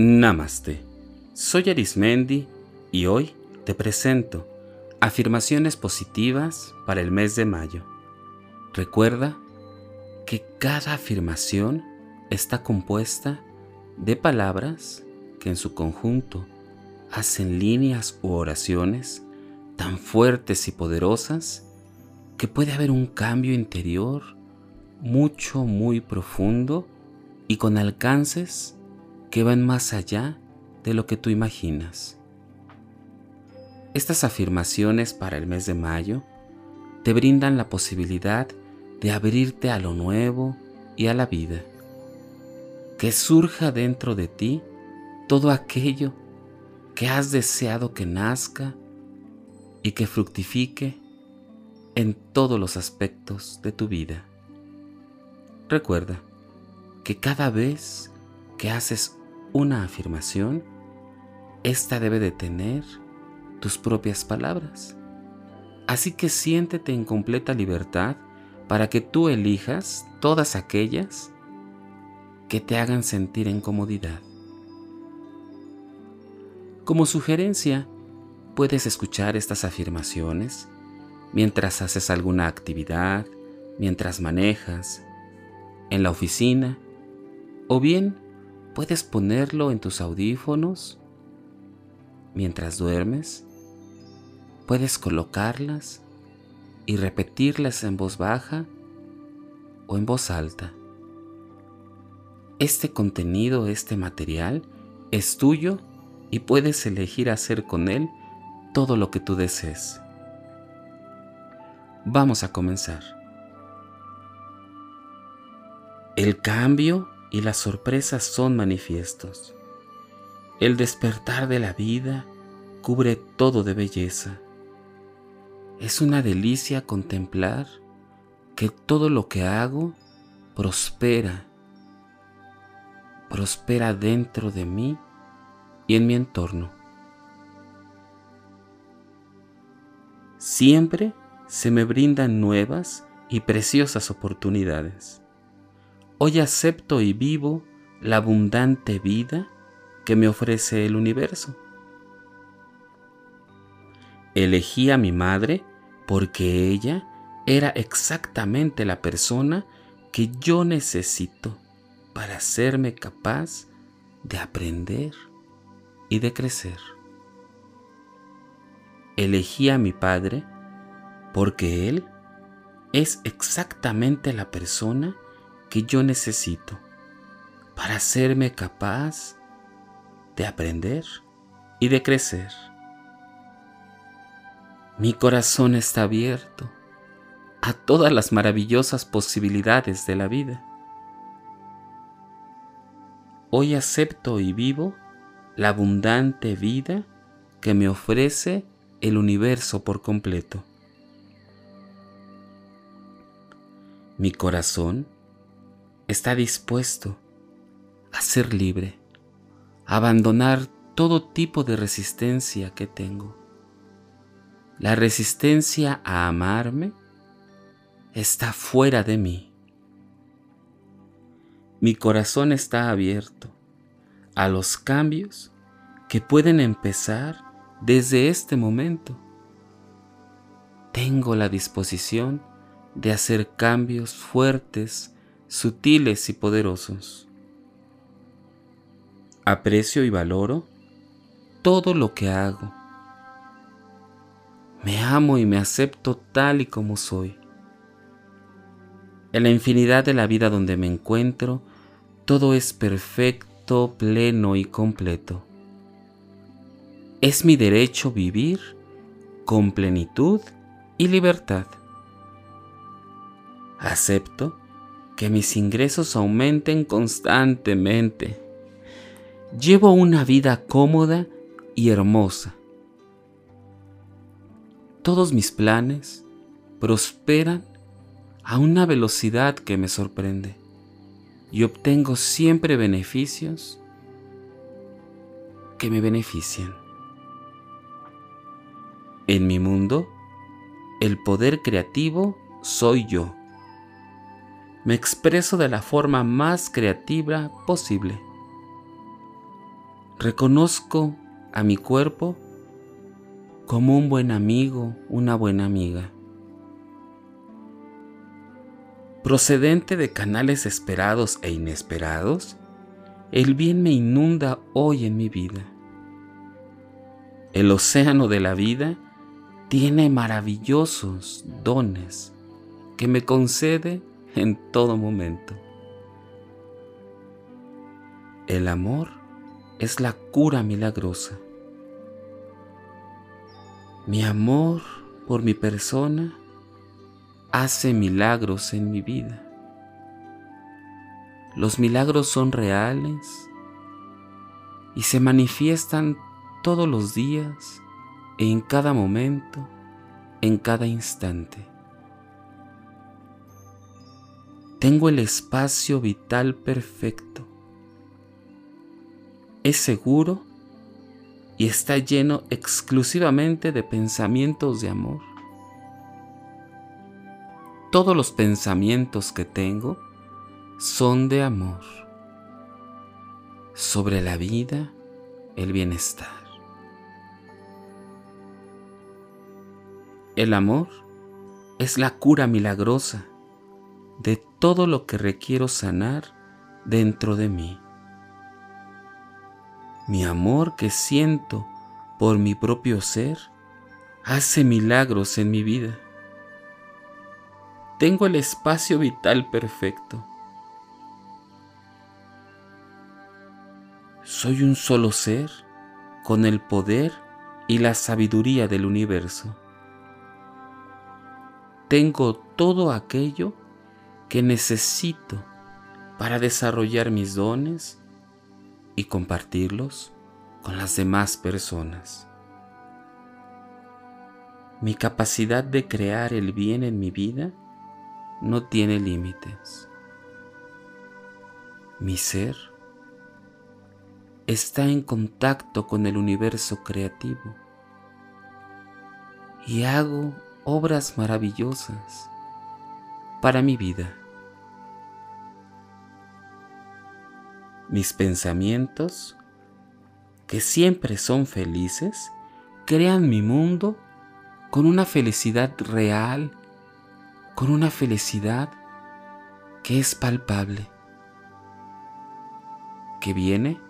Namaste. Soy Arismendi y hoy te presento afirmaciones positivas para el mes de mayo. Recuerda que cada afirmación está compuesta de palabras que en su conjunto hacen líneas u oraciones tan fuertes y poderosas que puede haber un cambio interior mucho, muy profundo y con alcances que van más allá de lo que tú imaginas. Estas afirmaciones para el mes de mayo te brindan la posibilidad de abrirte a lo nuevo y a la vida. Que surja dentro de ti todo aquello que has deseado que nazca y que fructifique en todos los aspectos de tu vida. Recuerda que cada vez que haces una afirmación, esta debe de tener tus propias palabras. Así que siéntete en completa libertad para que tú elijas todas aquellas que te hagan sentir en comodidad. Como sugerencia, puedes escuchar estas afirmaciones mientras haces alguna actividad, mientras manejas, en la oficina o bien puedes ponerlo en tus audífonos mientras duermes. Puedes colocarlas y repetirlas en voz baja o en voz alta. Este contenido, este material, es tuyo y puedes elegir hacer con él todo lo que tú desees. Vamos a comenzar. El cambio y las sorpresas son manifiestos. El despertar de la vida cubre todo de belleza. Es una delicia contemplar que todo lo que hago prospera, prospera dentro de mí y en mi entorno. Siempre se me brindan nuevas y preciosas oportunidades. Hoy acepto y vivo la abundante vida que me ofrece el universo. Elegí a mi madre porque ella era exactamente la persona que yo necesito para hacerme capaz de aprender y de crecer. Elegí a mi padre porque él es exactamente la persona que yo necesito para hacerme capaz de aprender y de crecer. Mi corazón está abierto a todas las maravillosas posibilidades de la vida. Hoy acepto y vivo la abundante vida que me ofrece el universo por completo. Mi corazón está dispuesto a ser libre, a abandonar todo tipo de resistencia que tengo. La resistencia a amarme está fuera de mí. Mi corazón está abierto a los cambios que pueden empezar desde este momento. Tengo la disposición de hacer cambios fuertes sutiles y poderosos. Aprecio y valoro todo lo que hago. Me amo y me acepto tal y como soy. En la infinidad de la vida donde me encuentro, todo es perfecto, pleno y completo. Es mi derecho vivir con plenitud y libertad. Acepto que mis ingresos aumenten constantemente. Llevo una vida cómoda y hermosa. Todos mis planes prosperan a una velocidad que me sorprende y obtengo siempre beneficios que me benefician. En mi mundo, el poder creativo soy yo me expreso de la forma más creativa posible. Reconozco a mi cuerpo como un buen amigo, una buena amiga. Procedente de canales esperados e inesperados, el bien me inunda hoy en mi vida. El océano de la vida tiene maravillosos dones que me concede en todo momento. El amor es la cura milagrosa. Mi amor por mi persona hace milagros en mi vida. Los milagros son reales y se manifiestan todos los días, en cada momento, en cada instante. Tengo el espacio vital perfecto es seguro y está lleno exclusivamente de pensamientos de amor. Todos los pensamientos que tengo son de amor sobre la vida, el bienestar. El amor es la cura milagrosa de todo lo que requiero sanar dentro de mí mi amor que siento por mi propio ser hace milagros en mi vida. Tengo el espacio vital perfecto. Soy un solo ser con el poder y la sabiduría del universo. Tengo todo aquello que necesito para desarrollar mis dones y compartirlos con las demás personas. Mi capacidad de crear el bien en mi vida no tiene límites. Mi ser está en contacto con el universo creativo y hago obras maravillosas para mi vida. Mis pensamientos, que siempre son felices, crean mi mundo con una felicidad real, con una felicidad que es palpable, que viene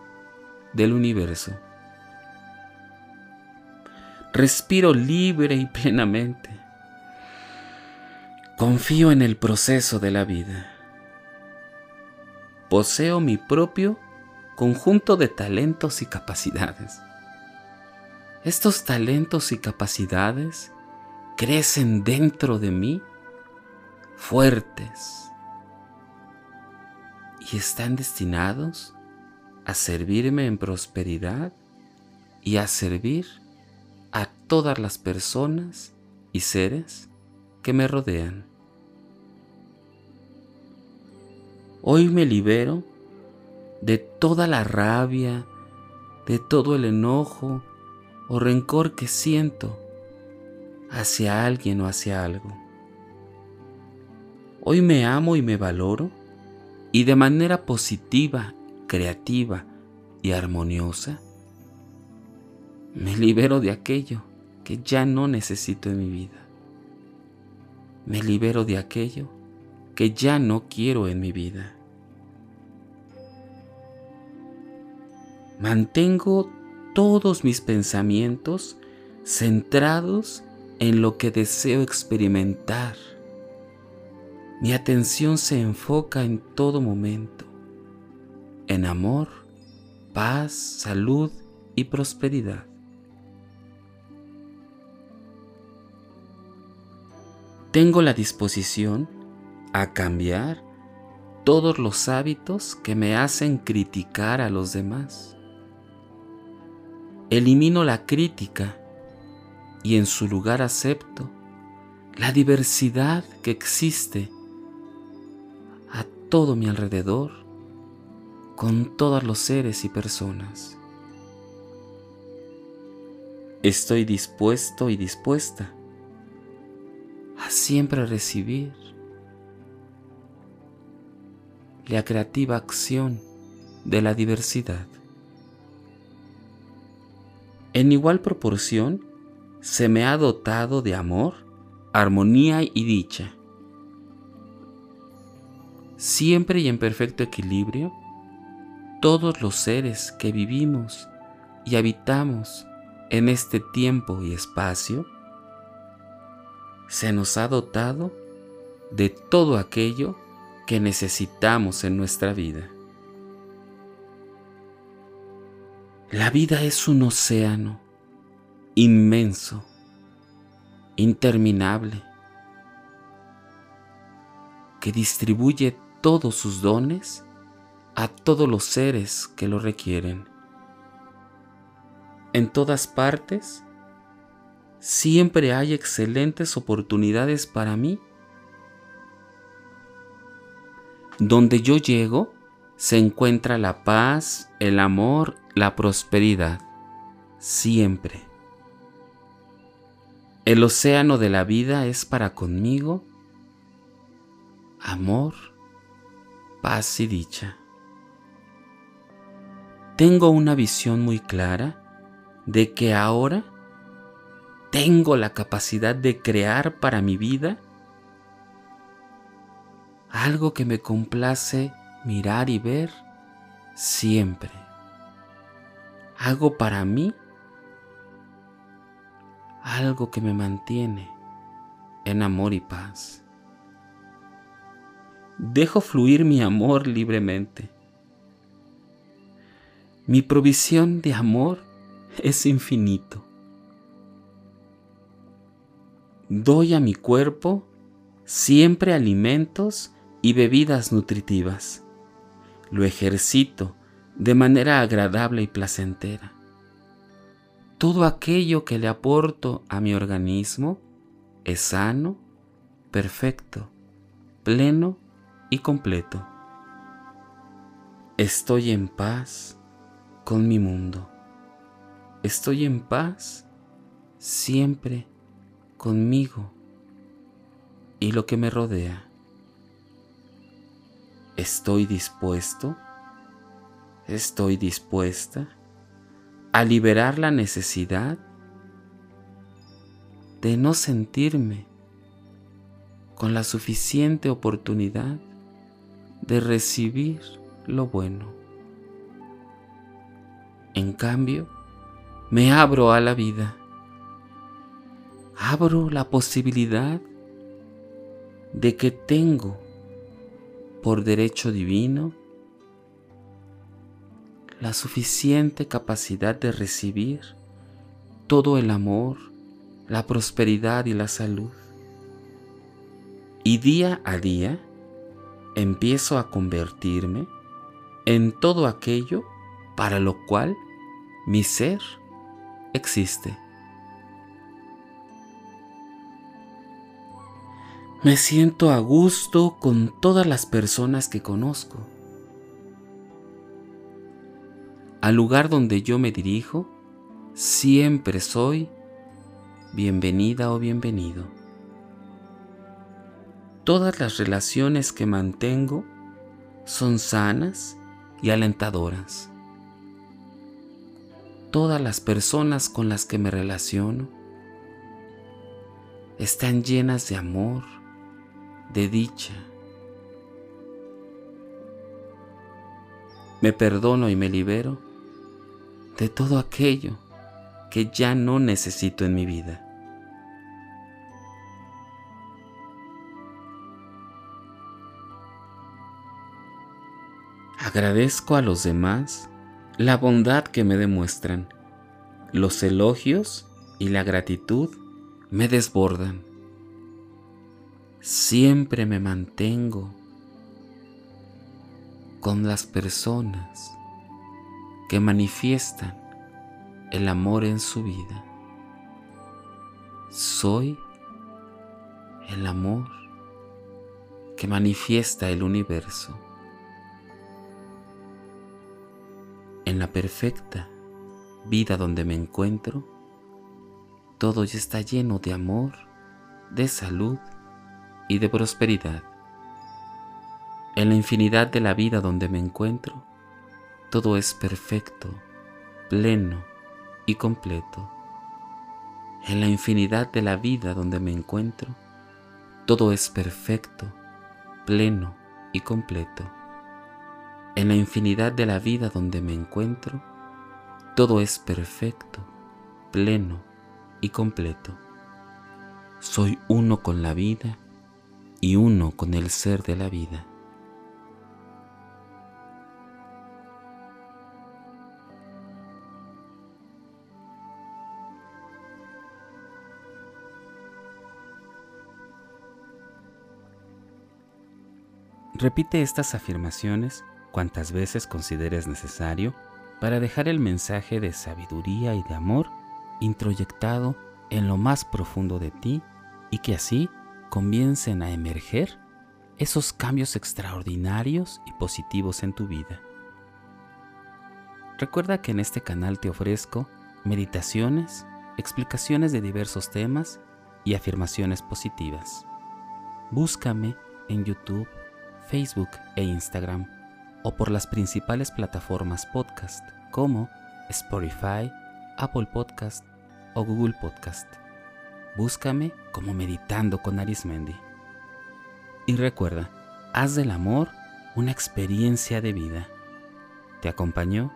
del universo. Respiro libre y plenamente. Confío en el proceso de la vida poseo mi propio conjunto de talentos y capacidades. Estos talentos y capacidades crecen dentro de mí fuertes y están destinados a servirme en prosperidad y a servir a todas las personas y seres que me rodean. Hoy me libero de toda la rabia, de todo el enojo o rencor que siento hacia alguien o hacia algo. Hoy me amo y me valoro y de manera positiva, creativa y armoniosa, me libero de aquello que ya no necesito en mi vida. Me libero de aquello que ya no quiero en mi vida. Mantengo todos mis pensamientos centrados en lo que deseo experimentar. Mi atención se enfoca en todo momento, en amor, paz, salud y prosperidad. Tengo la disposición a cambiar todos los hábitos que me hacen criticar a los demás. Elimino la crítica y en su lugar acepto la diversidad que existe a todo mi alrededor con todos los seres y personas. Estoy dispuesto y dispuesta a siempre recibir la creativa acción de la diversidad. En igual proporción, se me ha dotado de amor, armonía y dicha. Siempre y en perfecto equilibrio, todos los seres que vivimos y habitamos en este tiempo y espacio, se nos ha dotado de todo aquello que necesitamos en nuestra vida. La vida es un océano inmenso, interminable, que distribuye todos sus dones a todos los seres que lo requieren. En todas partes, siempre hay excelentes oportunidades para mí. Donde yo llego, se encuentra la paz, el amor la prosperidad siempre. El océano de la vida es para conmigo amor, paz y dicha. Tengo una visión muy clara de que ahora tengo la capacidad de crear para mi vida algo que me complace mirar y ver siempre hago para mí algo que me mantiene en amor y paz. Dejo fluir mi amor libremente. Mi provisión de amor es infinito. Doy a mi cuerpo siempre alimentos y bebidas nutritivas. Lo ejercito de manera agradable y placentera. Todo aquello que le aporto a mi organismo es sano, perfecto, pleno y completo. Estoy en paz con mi mundo. Estoy en paz siempre conmigo y lo que me rodea. Estoy dispuesto estoy dispuesta a liberar la necesidad de no sentirme con la suficiente oportunidad de recibir lo bueno. En cambio, me abro a la vida. Abro la posibilidad de que tengo por derecho divino la suficiente capacidad de recibir todo el amor, la prosperidad y la salud. Y día a día empiezo a convertirme en todo aquello para lo cual mi ser existe. Me siento a gusto con todas las personas que conozco al lugar donde yo me dirijo, siempre soy bienvenida o bienvenido. Todas las relaciones que mantengo son sanas y alentadoras. Todas las personas con las que me relaciono están llenas de amor, de dicha. Me perdono y me libero de todo aquello que ya no necesito en mi vida. Agradezco a los demás la bondad que me demuestran. Los elogios y la gratitud me desbordan. Siempre me mantengo con las personas que manifiestan el amor en su vida. Soy el amor que manifiesta el universo. En la perfecta vida donde me encuentro, todo ya está lleno de amor, de salud y de prosperidad. En la infinidad de la vida donde me encuentro, todo es perfecto, pleno, y completo. En la infinidad de la vida donde me encuentro, todo es perfecto, pleno y completo. En la infinidad de la vida donde me encuentro, todo es perfecto, pleno y completo. Soy uno con la vida y uno con el ser de la vida. Repite estas afirmaciones cuantas veces consideres necesario para dejar el mensaje de sabiduría y de amor introyectado en lo más profundo de ti y que así comiencen a emerger esos cambios extraordinarios y positivos en tu vida. Recuerda que en este canal te ofrezco meditaciones, explicaciones de diversos temas y afirmaciones positivas. Búscame en YouTube Facebook e Instagram o por las principales plataformas podcast como Spotify, Apple Podcast o Google Podcast. Búscame como Meditando con Arismendi. Y recuerda, haz del amor una experiencia de vida. Te acompañó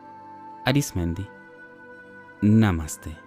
Arismendi. Namaste.